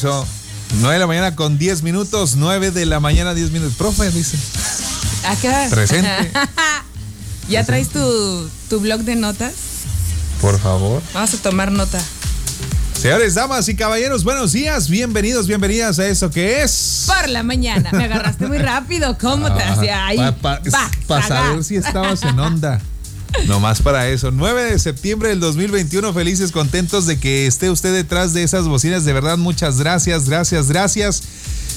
Por eso, 9 de la mañana con 10 minutos, 9 de la mañana 10 minutos. Profe, dice. Acá. Presente. ¿Ya traes tu, tu blog de notas? Por favor. Vamos a tomar nota. Señores, damas y caballeros, buenos días. Bienvenidos, bienvenidas a eso que es. Por la mañana. Me agarraste muy rápido. ¿Cómo te hacía ahí? Para saber si estabas en onda. Nomás para eso. 9 de septiembre del 2021. Felices, contentos de que esté usted detrás de esas bocinas. De verdad, muchas gracias, gracias, gracias.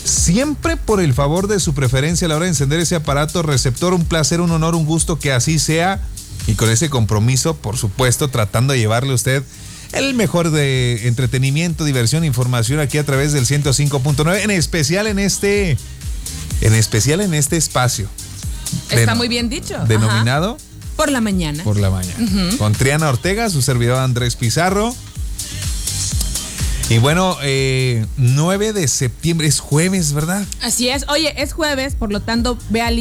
Siempre por el favor de su preferencia a la hora de encender ese aparato receptor. Un placer, un honor, un gusto que así sea. Y con ese compromiso, por supuesto, tratando de llevarle a usted el mejor de entretenimiento, diversión, información aquí a través del 105.9, en especial en este, en especial en este espacio. Está muy bien dicho. Denominado por la mañana. Por la mañana. Con Triana Ortega, su servidor Andrés Pizarro. Y bueno, eh, 9 de septiembre es jueves, ¿verdad? Así es. Oye, es jueves, por lo tanto, ve a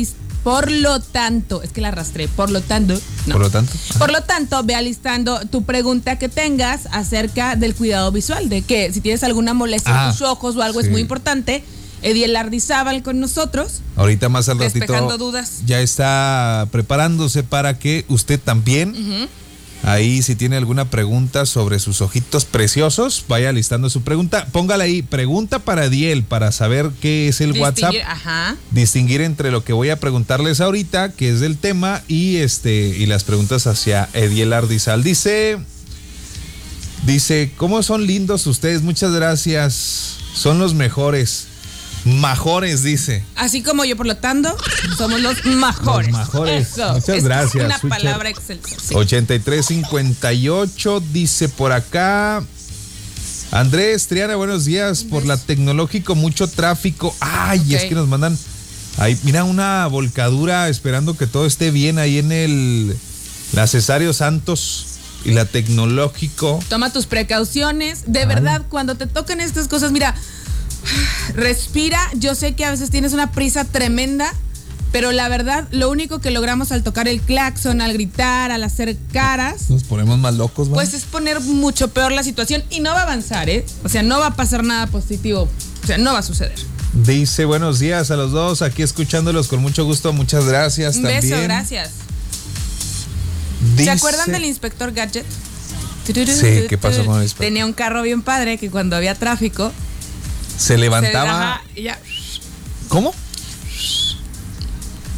por lo tanto, es que la arrastré, por lo tanto. Por lo tanto. Por lo tanto, ve alistando tu pregunta que tengas acerca del cuidado visual, de que si tienes alguna molestia en Ah, tus ojos o algo es muy importante. Ediel Ardizábal con nosotros. Ahorita más al ratito dudas. ya está preparándose para que usted también, ahí si tiene alguna pregunta sobre sus ojitos preciosos, vaya listando su pregunta. Póngala ahí, pregunta para Diel, para saber qué es el WhatsApp. Distinguir- Ajá. distinguir entre lo que voy a preguntarles ahorita, que es del tema, y este y las preguntas hacia Ediel Ardizal. Dice, dice, ¿cómo son lindos ustedes? Muchas gracias. Son los mejores. Majores, dice. Así como yo, por lo tanto, somos los mejores. Los mejores. Eso. Muchas Es gracias, Una Switcher. palabra excelsa. sí. 8358 dice por acá. Andrés, Triana, buenos días. Por la tecnológico, mucho tráfico. Ay, es que nos mandan. Ahí, mira, una volcadura esperando que todo esté bien ahí en el. La Cesario Santos y la tecnológico. Toma tus precauciones. De verdad, cuando te tocan estas cosas, mira, respira. Yo sé que a veces tienes una prisa tremenda, pero la verdad, lo único que logramos al tocar el claxon, al gritar, al hacer caras, Nos ponemos más locos, pues es poner mucho peor la situación y no va a avanzar, ¿eh? O sea, no va a pasar nada positivo. O sea, no va a suceder. Dice buenos días a los dos, aquí escuchándolos con mucho gusto. Muchas gracias Un también. beso, gracias. Dice- ¿Se acuerdan del inspector Gadget? Sí, ¿qué pasó con el inspector? Tenía un carro bien padre que cuando había tráfico Se levantaba. ya. ¿Cómo?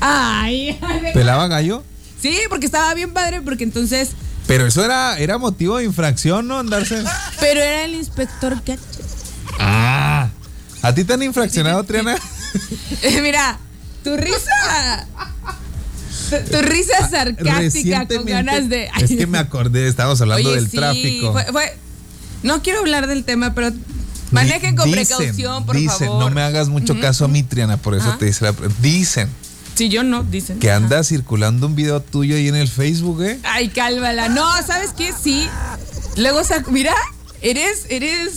Ay, ¿Pelaba gallo? Sí, porque estaba bien padre, porque entonces. Pero eso era, era motivo de infracción, ¿no? Andarse. Pero era el inspector Gadget. Ah. ¿A ti te han infraccionado, Triana? Eh, Mira, tu risa. Tu, tu risa sarcástica con ganas de. Es que me acordé, estábamos hablando Oye, del sí, tráfico. fue- fue- no quiero hablar del tema, pero manejen con Dicen, precaución, por dicen, favor. no me hagas mucho caso a mí, Triana, por eso Ajá. te dice la. Dicen Si yo no, dicen. que Ajá. anda circulando un video tuyo ahí en el Facebook, ¿eh? Ay, cálmala. No, ¿sabes qué? Sí. Luego, mira, eres, eres.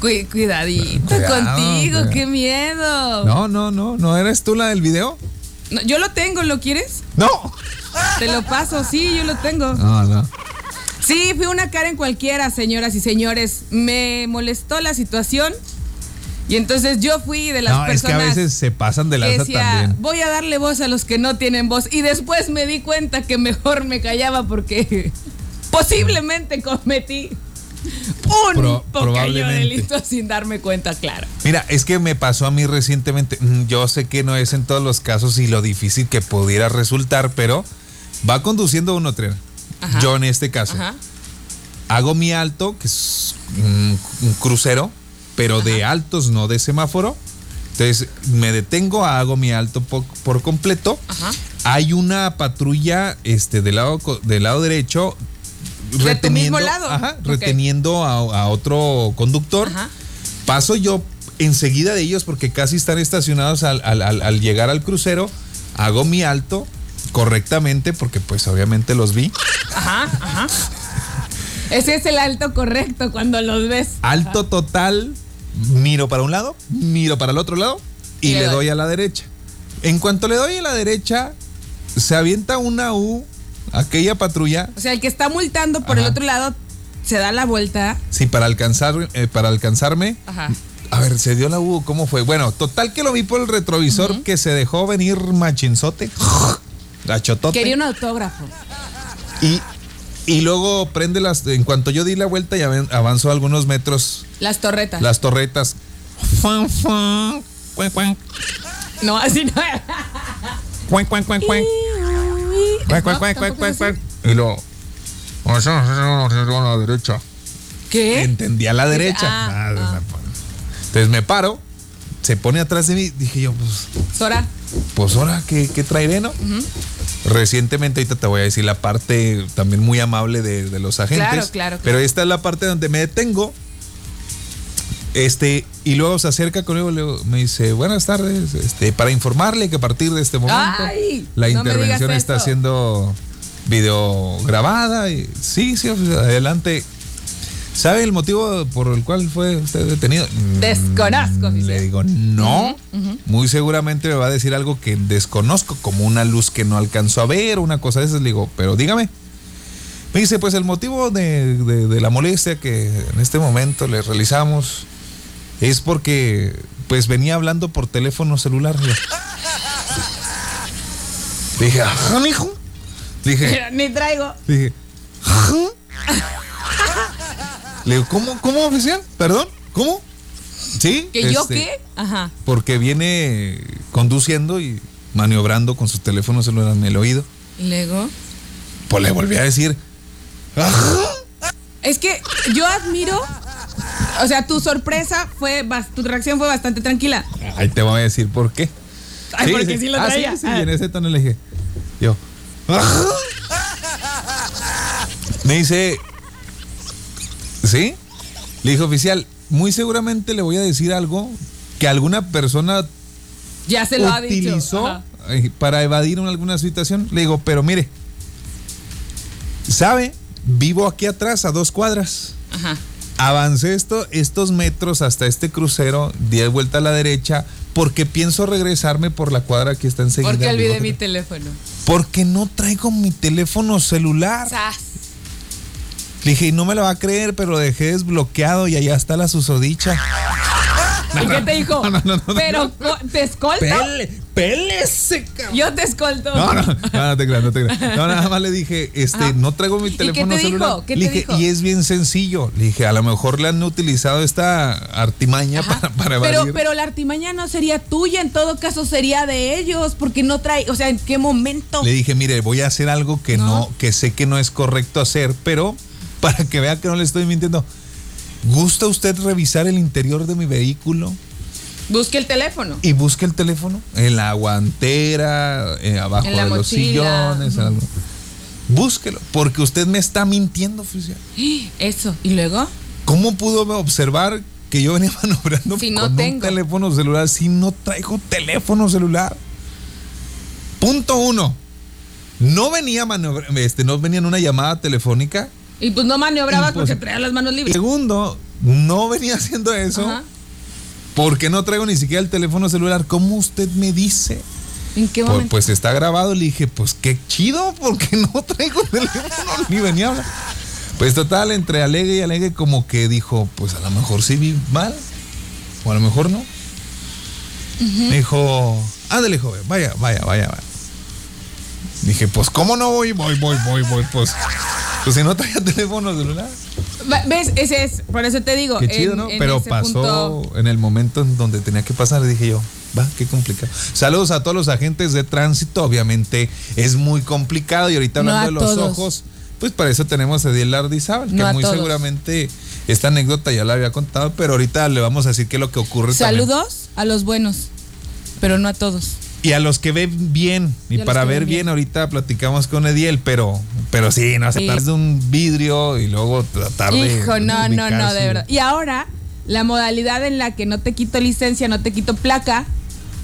cu- cuidadito Cuidado, contigo, cuidado. qué miedo. No, no, no, ¿no eres tú la del video? No, yo lo tengo, ¿lo quieres? No. Te lo paso, sí, yo lo tengo. No, no. Sí, fui una cara en cualquiera, señoras y señores. Me molestó la situación. Y entonces yo fui de las No, es que a personas veces se pasan de lanza decía, también. voy a darle voz a los que no tienen voz. Y después me di cuenta que mejor me callaba porque posiblemente cometí un Pro- delito sin darme cuenta, claro. Mira, es que me pasó a mí recientemente. mm, Yo sé que no es en todos los casos y lo difícil que pudiera resultar, pero va conduciendo uno tren. Ajá. Yo en este caso. Ajá. Hago mi alto, que es un, un crucero, pero de altos, no de semáforo. Entonces me detengo, hago mi alto po- por, completo. Hay una patrulla este, del, lado, del lado derecho lado. ajá, Ok. reteniendo a, a otro conductor. Ajá. Paso yo enseguida de ellos porque casi están estacionados al, al- al- al llegar al crucero. Hago mi alto correctamente porque pues obviamente los vi. Ajá, ajá. Ese es el alto correcto cuando los ves. Alto total, miro para un lado, miro para el otro lado y, Y le doy. doy a la derecha. En cuanto le doy a la derecha, se avienta una U, aquella patrulla. O sea, el que está multando por el otro lado se da la vuelta. Sí, para alcanzar, eh, para alcanzarme. Ajá. A ver, se dio la U, ¿cómo fue? Bueno, total que lo vi por el retrovisor que se dejó venir machinzote. Gachotote. Quería un autógrafo. Y, y luego prende las. En cuanto yo di la vuelta y avan- avanzó algunos metros Las torretas. las torretas. Fan, fan, cuan, cuan, No, así no. cuan, cuan, cuan, cuan. Cuan, cuan, cuan, cuan, cuan, cuan. Y luego. a la derecha. ¿Qué? Entendí a la derecha. Ah, Ah, ah. Entonces me paro, se pone atrás de mí. Dije yo, pues, Sora. pues ahora, ¿qué, qué traeré, no? Recientemente, ahorita te voy a decir la parte también muy amable de, de los agentes. Claro, claro, Pero claro. esta es la parte donde me detengo. Este, y luego se acerca conmigo, me dice, buenas tardes, este, para informarle que a partir de este momento Ay, la no intervención está siendo video grabada. Y, sí, sí, adelante. ¿Sabe el motivo por el cual fue usted detenido? Mm, Desconozco, oficial. Le digo, no. Muy seguramente me va a decir algo que desconozco, como una luz que no alcanzo a ver, una cosa de esas. Le digo, pero dígame. Me dice, pues el motivo de, de- de la molestia que en este momento le realizamos es porque pues venía hablando por teléfono celular. Dije, ajá, mijo. Dije, Ni traigo. Dije, "¿Ah?". Le digo, ¿cómo, cómo, oficial? ¿Perdón? ¿Cómo? ¿Sí? ¿Que yo este, qué? Ajá. Porque viene conduciendo y maniobrando con su teléfono celular en el oído. Y luego. Pues le volví a decir, "Ajá". Es que yo admiro. O sea, tu sorpresa fue. Tu reacción fue bastante tranquila. Ahí te voy a decir por qué. Ay, porque sí lo Ah, traía. sí, sí, Ah. y en ese tono le dije, yo, "Ajá". Me dice, ¿sí? Le dije, oficial, muy seguramente le voy a decir algo que alguna persona Ya se lo ha dicho. utilizó eh, para evadir alguna situación. Le digo, pero mire, ¿sabe? Vivo aquí atrás, a dos cuadras. Ajá. Avancé esto, estos metros hasta este crucero, di de vuelta a la derecha, porque pienso regresarme por la cuadra que está enseguida. Porque olvidé mi teléfono. Porque no traigo mi teléfono celular. Sas. Le dije, y no me lo va a creer, pero lo dejé desbloqueado y allá está la susodicha. ¿Y qué te dijo? no, no, no, no. Pero, ¿te escolto? Pele, pélese, cabrón. Yo te escolto. No, no, no, no te creas, no te creas. No, nada más le dije, este, Ajá. no traigo mi ¿Y qué teléfono te dijo? celular. ¿Qué le te dije, dijo? y es bien sencillo. Le dije, a lo mejor le han utilizado esta artimaña para, para Pero, evadir. pero la artimaña no sería tuya, en todo caso sería de ellos, porque no trae, o sea, ¿en qué momento? Le dije, mire, voy a hacer algo que. No. que sé que no es correcto hacer, pero para que vea que no le estoy mintiendo. ¿Gusta usted revisar el interior de mi vehículo? Busque el teléfono. Y busque el teléfono en la guantera, eh, abajo En la de los sillones. algo. Búsquelo, porque usted me está mintiendo, oficial. Eso. ¿Y luego? ¿Cómo pudo observar que yo venía maniobrando Si no con un teléfono celular si no traigo teléfono celular? Punto uno. No venía este, no venía en una llamada telefónica. Y pues no maniobrabas Imposible. porque traías las manos libres. Segundo, no venía haciendo eso Ajá. porque no traigo ni siquiera el teléfono celular. ¿Cómo usted me dice? ¿En qué Pues, momento? pues está grabado. Le dije, pues qué chido, porque no traigo teléfono ni venía a hablar. Pues total, entre alegue y alegue, como que dijo, pues a lo mejor sí vi mal, o a lo mejor no. Me dijo, ándale, joven, vaya, vaya, vaya, vaya. Dije, pues cómo no voy, voy, voy, voy, voy, pues. Pues si no traía teléfono celular. ¿Ves? Ese es, por eso te digo. Qué chido, en- ¿no? en Pero pasó punto- en el momento en donde tenía que pasar, dije yo, va, qué complicado. Saludos a todos los agentes de tránsito, obviamente es muy complicado y ahorita hablando de los todos. ojos, pues para eso tenemos a Ediel Lardizábal, que No muy todos. seguramente esta anécdota ya la había contado, pero ahorita le vamos a decir qué es lo que ocurre también. Saludos a los buenos, pero no a todos. Y a los que ven bien, y, para ver bien, bien. ahorita platicamos con Ediel, pero, pero sí, no, Sí. de un vidrio y luego tratar de. Hijo, no, no, no, de verdad. Y ahora, la modalidad en la que no te quito licencia, no te quito placa,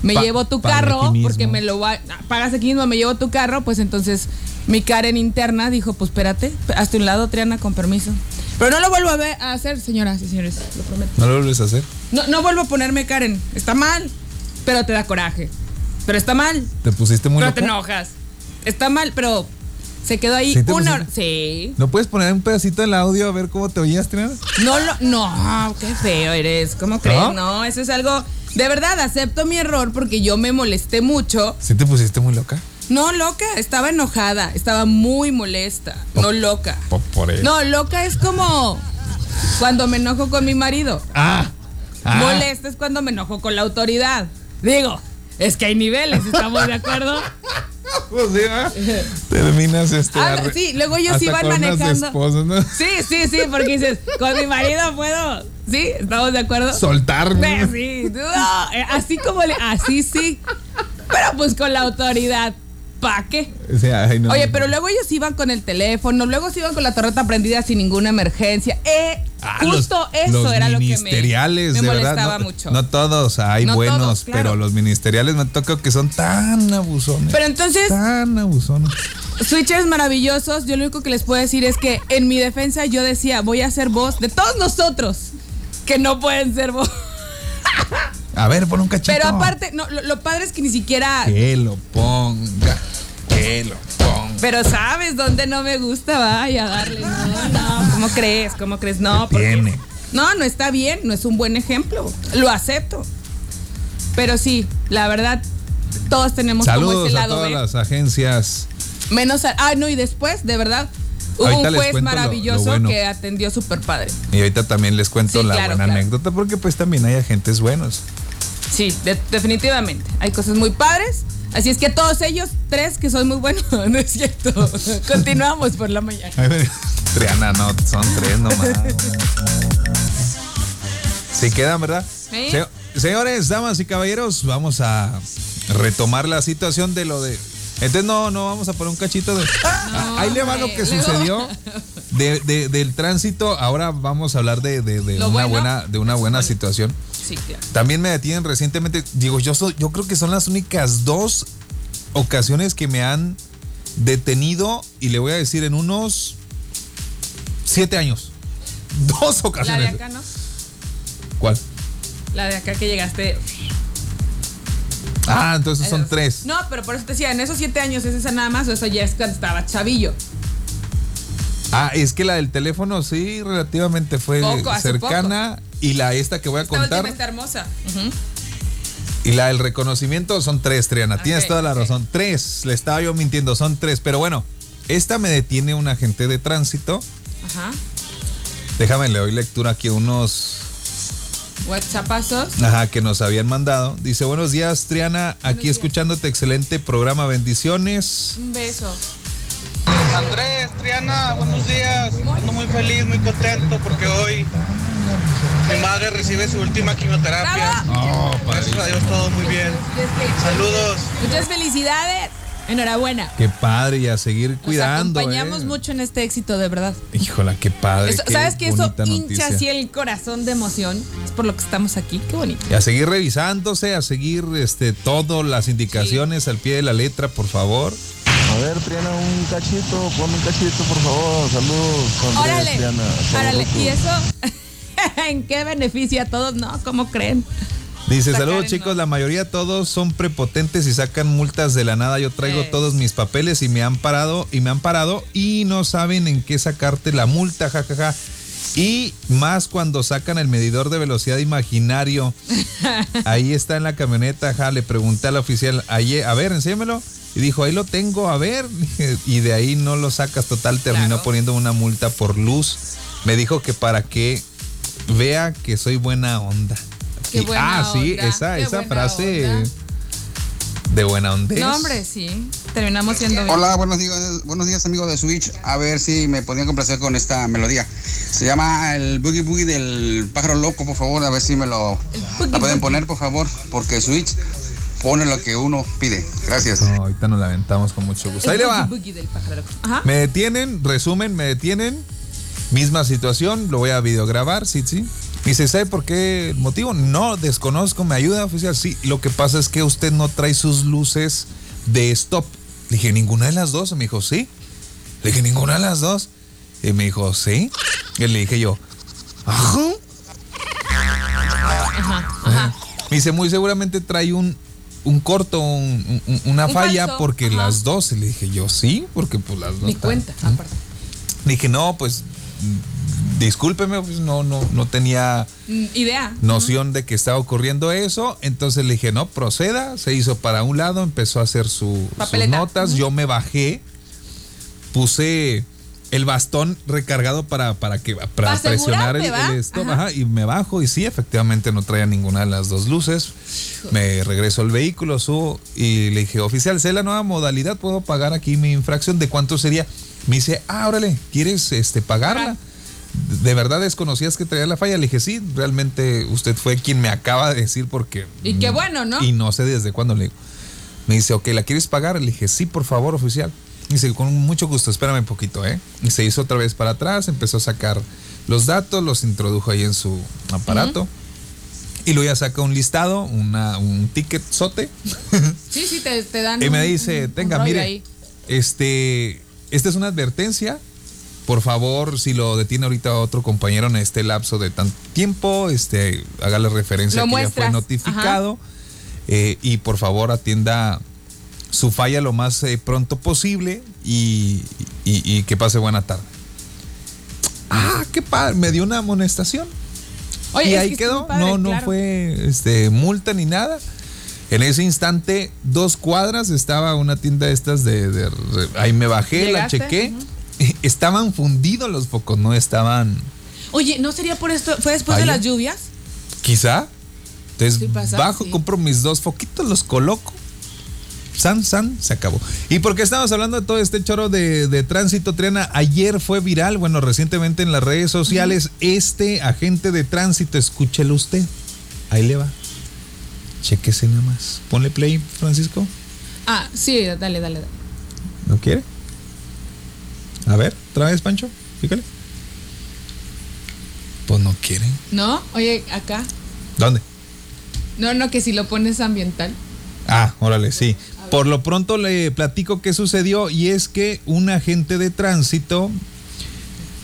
me Pa- llevo tu carro, porque me lo va, pagas aquí mismo, me llevo tu carro, pues entonces mi Karen interna dijo, pues espérate, hazte un lado, Triana, con permiso. Pero no lo vuelvo a, ver- a hacer, señoras y señores, lo prometo. ¿No lo vuelves a hacer? No, no vuelvo a ponerme Karen, está mal, pero te da coraje. Pero está mal, ¿Te pusiste muy pero loco? te enojas. Está mal, pero Se quedó ahí ¿Sí una pusiste? Sí. ¿No puedes poner un pedacito del audio a ver cómo te oías, Triana? No lo. No, qué feo eres. ¿Cómo crees? No, eso es algo. De verdad, acepto mi error porque yo me molesté mucho. ¿Sí te pusiste muy loca? No, loca, estaba enojada, estaba muy molesta, no loca. Por, por eso. No, loca es como cuando me enojo con mi marido. Ah. ah. Molesta es cuando me enojo con la autoridad. Digo, es que hay niveles, ¿estamos de acuerdo? Pues sí. Terminas este. Ah, sí, luego ellos hasta iban manejando. esposas, ¿no? Sí, sí, sí, porque dices, con mi marido puedo. ¿Sí? ¿Estamos de acuerdo? Soltarme. Sí, sí, no, eh, así como le, así sí. Pero pues con la autoridad. ¿Pa' qué? O sea, ay, no. Oye, pero luego ellos iban con el teléfono, luego se iban con la torreta prendida sin ninguna emergencia. Eh, Ah, justo los- eso los era lo que me, ministeriales, me de verdad, molestaba no, mucho. No todos, hay No buenos, todos, claro. pero los ministeriales me toca que son tan abusones. Pero entonces, tan abusones. switchers maravillosos, yo lo único que les puedo decir es que en mi defensa yo decía, voy a ser voz de todos nosotros que no pueden ser voz. A ver, pon un cachito. Pero aparte, no, lo, lo padre es que ni siquiera... Que lo ponga. Que lo ponga. Pero sabes dónde no me gusta, vaya, darle. No, no, ¿cómo crees? ¿Cómo crees? No, ¿Qué porque-? No, no está bien, no es un buen ejemplo. Lo acepto. Pero sí, la verdad, todos tenemos como Saludos ese a lado todas B. las agencias. Menos. a- ah, no, y después, de verdad, hubo Ahorita un juez lo- maravilloso lo bueno. que atendió súper padre. Y ahorita también les cuento Sí, la claro, buena claro. anécdota porque pues también hay agentes buenos. Sí, de- definitivamente. Hay cosas muy padres. Así es que todos ellos, tres que son muy buenos, no es cierto. Continuamos por la mañana. Triana, no, son tres nomás. Sí quedan, ¿verdad? Sí. Se- señores, damas y caballeros, vamos a retomar la situación de lo de. Entonces no, no vamos a poner un cachito de. Ah, Ahí le va lo que sucedió de, de- del tránsito. Ahora vamos a hablar de, una bueno. buena, de una buena situación. Sí, claro. También me detienen recientemente. Digo, yo soy, yo creo que son las únicas dos ocasiones que me han detenido y le voy a decir en unos siete años. Dos La de ocasiones. acá, ¿no? ¿Cuál? La de acá que llegaste. Ah, entonces son tres. No, pero por eso te decía, en esos siete años es esa nada más o eso ya es cuando estaba chavillo. Ah, es que la del teléfono sí, relativamente fue Poco, cercana. Y la esta que voy a Esta contar. está hermosa. Y la del reconocimiento son tres, Triana. Tienes toda la razón. Tres. Le estaba yo mintiendo, son tres. Pero bueno, esta me detiene un agente de tránsito. Ajá. Déjame, le doy lectura aquí a unos WhatsAppazos. ajá, que nos habían mandado. Dice, buenos días, Triana. Aquí días. escuchándote, excelente programa. Bendiciones. Un beso. Andrés, Triana, buenos días. Ando muy feliz, muy contento porque hoy mi madre recibe su última quimioterapia. Oh, Gracias a Dios todo muy bien. Saludos. Muchas felicidades. Enhorabuena. Qué padre y a seguir Nos cuidando. acompañamos eh. mucho en este éxito, de verdad. Híjola, qué padre. Eso- qué ¿Sabes que eso hincha noticia. así el corazón de emoción? Es por lo que estamos aquí. Qué bonito. Y a seguir revisándose, a seguir este todas las indicaciones al pie de la letra, por favor. A ver, Triana, un cachito, ponme un cachito, por favor. Saludos, Andrés, Órale. Triana. Órale. ¿Y eso en qué beneficia a todos? No, ¿cómo creen? Dice, saludos chicos, ¿no? la mayoría todos son prepotentes y sacan multas de la nada. Yo traigo Es. todos mis papeles y me han parado y me han parado y no saben en qué sacarte la multa, jajaja. Y más cuando sacan el medidor de velocidad imaginario. Ahí está en la camioneta, ja, le pregunté al oficial, ayer, a ver, enséñamelo. Y dijo, ahí lo tengo, a ver. Y de ahí no lo sacas total, terminó Claro. poniendo una multa por luz. Me dijo que para que vea que soy buena onda. Qué Y- buena ah, sí, esa, qué esa frase onda. de buena onda. No, hombre, sí. Terminamos siendo bien. Hola, buenos días, buenos días amigos de Switch. A ver si me podían complacer con esta melodía. Se llama el Boogie Boogie del pájaro loco, por favor. A ver si me lo la pueden poner, por favor, porque Switch pone lo que uno pide. Gracias. No, ahorita nos la aventamos con mucho gusto. Ahí le va. Me detienen, resumen, me detienen. Misma situación, lo voy a videograbar, sí, sí. Me dice, ¿sabe por qué el motivo? No, desconozco, ¿me ayuda, oficial? Sí, lo que pasa es que usted no trae sus luces de stop. Le dije, ¿ninguna de las dos? Me dijo, sí. Le dije, ¿ninguna de las dos? Y me dijo, sí. Y le dije yo, ajá. Ajá. Ajá. Me dice, muy seguramente trae un un corto, un- un- una Un falla, falso, porque ajá. las dos. Y le dije, yo sí, porque pues las dos. Ni cuenta, ¿Mm? aparte. Dije, no, pues discúlpeme, pues no, no, no tenía Mm, Idea. noción de que estaba ocurriendo eso. Entonces le dije, no, proceda. Se hizo para un lado, empezó a hacer su- sus notas. Yo me bajé, puse el bastón recargado para, para que para presionar el, ajá, y me bajo y sí, efectivamente no traía ninguna de las dos luces. Me regreso al vehículo, subo y le dije, oficial, sé la nueva modalidad, puedo pagar aquí mi infracción, ¿de cuánto sería? Me dice, ah, órale, ¿quieres este, pagarla? Pagar. ¿De verdad desconocías que traía la falla? Le dije, sí, realmente usted fue quien me acaba de decir porque... Y qué bueno, ¿no? Y no sé desde cuándo le digo. Me dice, ok, ¿la quieres pagar? Le dije, sí, por favor, oficial. Dice, con mucho gusto, espérame un poquito, ¿eh? Y se hizo otra vez para atrás, empezó a sacar los datos, los introdujo ahí en su aparato. Y luego ya saca un listado, una, un ticket sote. Sí, sí, te, te dan. Y me dice, un- tenga, mire, ahí. este, esta es una advertencia. Por favor, si lo detiene ahorita otro compañero en este lapso de tanto tiempo, este, hágale referencia Lo que ya fue notificado. eh, y por favor atienda su falla lo más eh, pronto posible y, y- y que pase buena tarde. Ah, qué padre, me dio una amonestación Oye, y ahí que quedó. padre, no, no claro. fue este, multa ni nada. En ese instante, dos cuadras estaba una tienda de estas de, de- ahí me bajé, la chequé. Estaban fundidos los focos, no estaban. Oye, ¿no sería por esto? ¿Fue después de las lluvias? Quizá. Entonces Sí pasa, bajo, sí. compro mis dos foquitos, los coloco. San, san, se acabó. ¿Y por qué estamos hablando de todo este choro de, de tránsito, Triana? Ayer fue viral, bueno, recientemente en las redes sociales, este agente de tránsito, escúchelo usted. Ahí le va. Chéquese nada más. Ponle play, Francisco. Ah, sí, dale, dale, dale. ¿No quiere? A ver, otra vez, Pancho. Fíjale. Pues no quiere. ¿No? Oye, acá. ¿Dónde? No, no, que si lo pones ambiental. Ah, órale, sí. Por lo pronto le platico qué sucedió y es que un agente de tránsito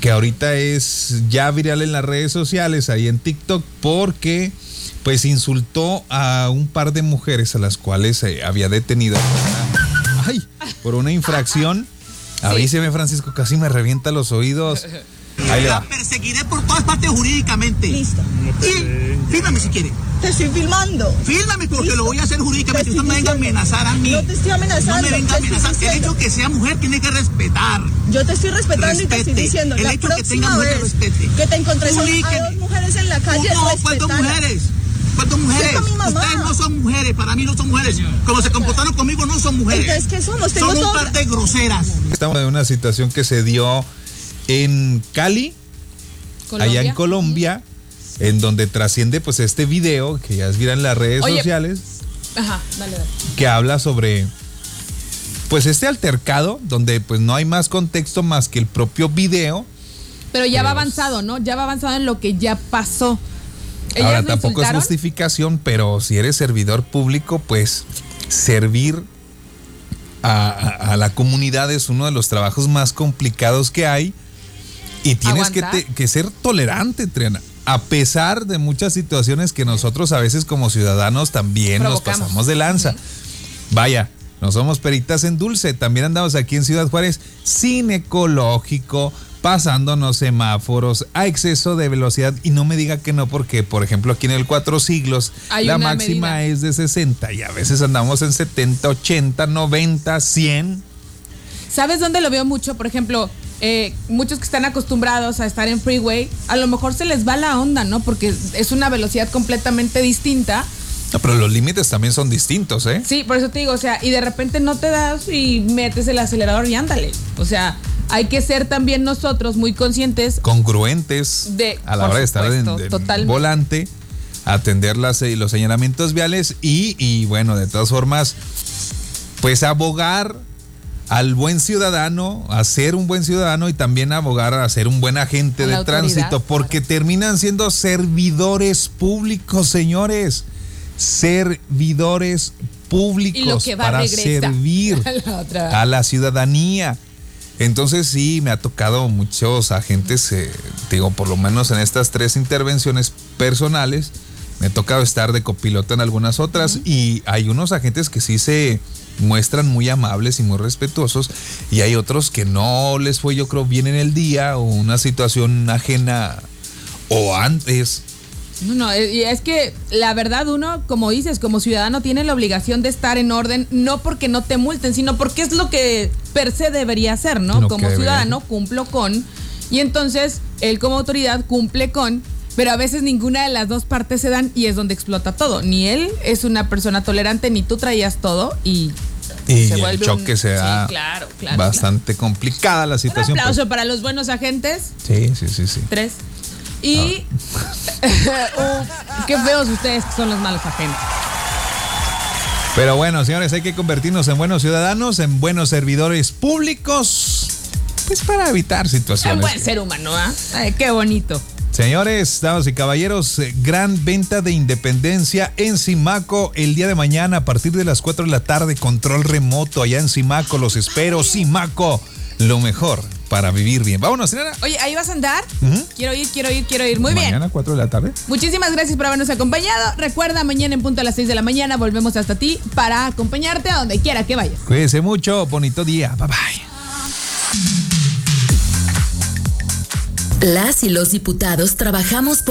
que ahorita es ya viral en las redes sociales, ahí en TikTok, porque pues insultó a un par de mujeres a las cuales eh, había detenido por una, ay, por una infracción. Avíseme, Francisco, casi me revienta los oídos. Ahí La va. perseguiré por todas partes jurídicamente. Listo. Y fírmame si quiere. Te estoy filmando. Fírmame porque Listo. lo voy a hacer jurídicamente. Te Usted no me venga a amenazar a mí. No te estoy amenazando, No me venga a amenazar. El hecho que sea mujer tiene que respetar. Yo te estoy respetando y te estoy diciendo. El la hecho que tenga mujer, vez respete. que te encontré a dos mujeres en la calle, No, ¿cuántas respetala. mujeres? ¿Cuántas mujeres? con mi mamá. Ustedes no son mujeres, para mí no son mujeres. Como se comportaron conmigo, no son mujeres. Entonces, ¿qué somos? Tengo Son un par de groseras. Estamos en una situación que se dio en Cali, allá en Colombia, en donde trasciende pues este video que ya es viral en las redes Oye. sociales, Ajá, dale, dale. que habla sobre pues este altercado, donde pues no hay más contexto más que el propio video. Pero ya va avanzado, ¿no? Ya va avanzado en lo que ya pasó. Ahora tampoco es justificación, pero si eres servidor público, pues servir a, a- a la comunidad es uno de los trabajos más complicados que hay y tienes que, Aguantar. te- que ser tolerante, Triana. A pesar de muchas situaciones que nosotros a veces como ciudadanos también nos pasamos de lanza. Vaya, no somos peritas en dulce, también andamos aquí en Ciudad Juárez sin ecológico, pasándonos semáforos a exceso de velocidad y no me diga que no porque por ejemplo aquí en el Cuatro Siglos Hay la máxima medida. es de 60 y a veces andamos en 70, 80, 90, 100. ¿Sabes dónde lo veo mucho? Por ejemplo, eh, muchos que están acostumbrados a estar en freeway, a lo mejor se les va la onda, ¿no? Porque es una velocidad completamente distinta. No, pero los límites también son distintos, ¿eh? Sí, por eso te digo, o sea, y de repente no te das y metes el acelerador y ándale. O sea, hay que ser también nosotros muy conscientes. Congruentes De- a la hora de estar en, supuesto, totalmente. volante, atender las, eh, los señalamientos viales y, y bueno, de todas formas, pues abogar al buen ciudadano, a ser un buen ciudadano y también abogar a ser un buen agente de tránsito, porque terminan siendo servidores públicos, señores. Servidores públicos para servir a la otra. a la ciudadanía. Entonces sí, me ha tocado muchos agentes, eh, digo, por lo menos en estas tres intervenciones personales, Me ha tocado estar de copiloto en algunas otras y hay unos agentes que sí se muestran muy amables y muy respetuosos y hay otros que no les fue yo creo bien en el día o una situación ajena o antes. No, no, eh, y es que la verdad uno, como dices, como ciudadano tiene la obligación de estar en orden, no porque no te multen, sino porque es lo que per se debería hacer, ¿no? Lo como ciudadano cumplo con, y entonces él como autoridad cumple con, pero a veces ninguna de las dos partes se dan y es donde explota todo. Ni él es una persona tolerante, ni tú traías todo y... Y se el choque un- se da Sí, claro, claro, bastante complicada la Un situación. aplauso pues. para los buenos agentes. Sí, sí, sí, sí. Tres. Y. Uh, qué feos ustedes que son los malos agentes. Pero bueno, señores, hay que convertirnos en buenos ciudadanos, en buenos servidores públicos, pues para evitar Un situaciones. buen ser humano, ¿ah? Qué bonito. Señores, damas y caballeros, eh, gran venta de independencia en Simaco el día de mañana a partir de las 4 de la tarde, control remoto allá en Simaco, los espero, Simaco, lo mejor para vivir bien. Vámonos, señora. Oye, ¿ahí vas a andar? Quiero ir, quiero ir, quiero ir. Muy bien. Mañana 4 de la tarde. Muchísimas gracias por habernos acompañado. Recuerda, mañana en punto a las 6 de la mañana volvemos hasta ti para acompañarte a donde quiera que vayas. Cuídense mucho, bonito día, bye bye. Las y los diputados trabajamos por